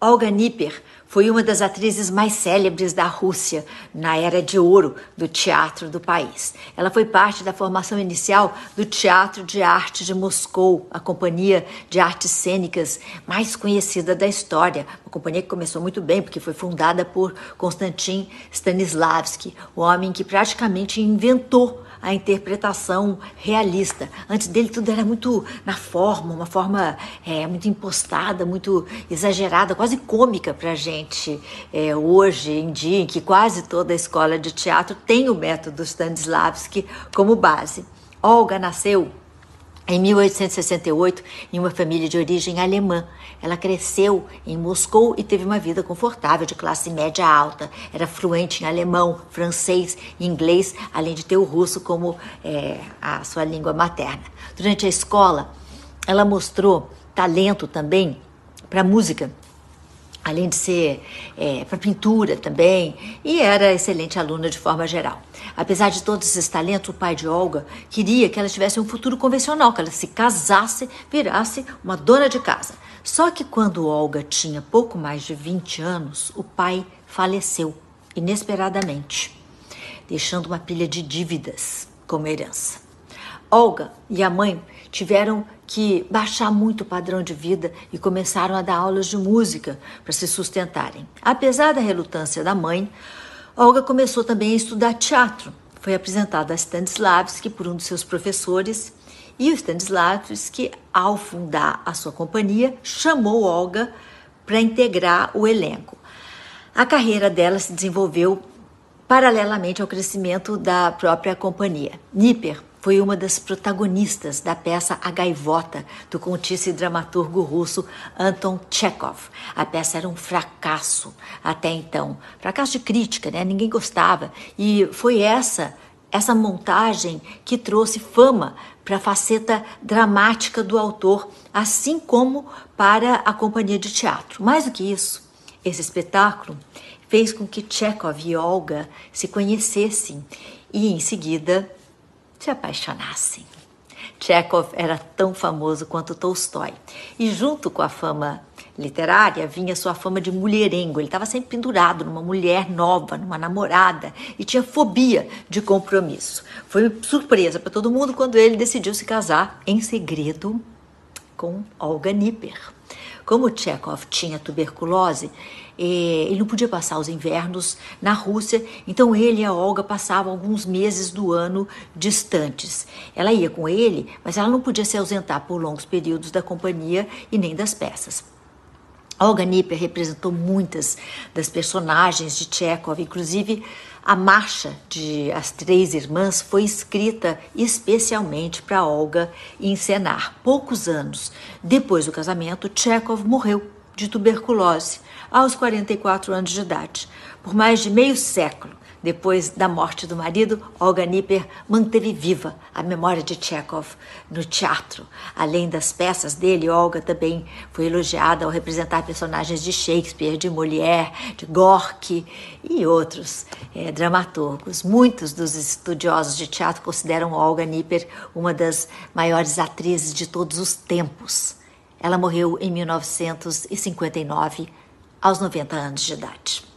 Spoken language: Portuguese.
Olga Nipper foi uma das atrizes mais célebres da Rússia na era de ouro do teatro do país. Ela foi parte da formação inicial do Teatro de Arte de Moscou, a companhia de artes cênicas mais conhecida da história. Uma companhia que começou muito bem, porque foi fundada por Konstantin Stanislavski, o homem que praticamente inventou a interpretação realista. Antes dele tudo era muito na forma, uma forma é, muito impostada, muito exagerada, quase cômica para a gente é, hoje em dia, em que quase toda a escola de teatro tem o método Stanislavski como base. Olga nasceu em 1868, em uma família de origem alemã, ela cresceu em Moscou e teve uma vida confortável de classe média alta. Era fluente em alemão, francês e inglês, além de ter o russo como é, a sua língua materna. Durante a escola, ela mostrou talento também para música além de ser é, para pintura também, e era excelente aluna de forma geral. Apesar de todos esses talentos, o pai de Olga queria que ela tivesse um futuro convencional, que ela se casasse, virasse uma dona de casa. Só que quando Olga tinha pouco mais de 20 anos, o pai faleceu inesperadamente, deixando uma pilha de dívidas como herança. Olga e a mãe tiveram que baixar muito o padrão de vida e começaram a dar aulas de música para se sustentarem. Apesar da relutância da mãe, Olga começou também a estudar teatro. Foi apresentada a Stanislavski por um dos seus professores e o Stanislavski, ao fundar a sua companhia, chamou Olga para integrar o elenco. A carreira dela se desenvolveu paralelamente ao crescimento da própria companhia. Nipper foi uma das protagonistas da peça A Gaivota, do contista e dramaturgo russo Anton Chekhov. A peça era um fracasso até então, fracasso de crítica, né? Ninguém gostava. E foi essa essa montagem que trouxe fama para a faceta dramática do autor, assim como para a companhia de teatro. Mais do que isso, esse espetáculo fez com que Chekhov e Olga se conhecessem e, em seguida, se apaixonassem. Chekhov era tão famoso quanto Tolstói, e junto com a fama literária vinha sua fama de mulherengo. Ele estava sempre pendurado numa mulher nova, numa namorada, e tinha fobia de compromisso. Foi surpresa para todo mundo quando ele decidiu se casar em segredo com Olga Nipper. Como Chekhov tinha tuberculose, eh, ele não podia passar os invernos na Rússia, então ele e a Olga passavam alguns meses do ano distantes. Ela ia com ele, mas ela não podia se ausentar por longos períodos da companhia e nem das peças. Olga Nipper representou muitas das personagens de Chekhov, inclusive a marcha de As Três Irmãs foi escrita especialmente para Olga encenar. Poucos anos depois do casamento, Chekhov morreu de tuberculose aos 44 anos de idade. Por mais de meio século, depois da morte do marido, Olga Nipper manteve viva a memória de Chekhov no teatro. Além das peças dele, Olga também foi elogiada ao representar personagens de Shakespeare, de Molière, de Gorky e outros é, dramaturgos. Muitos dos estudiosos de teatro consideram Olga Nipper uma das maiores atrizes de todos os tempos. Ela morreu em 1959, aos 90 anos de idade.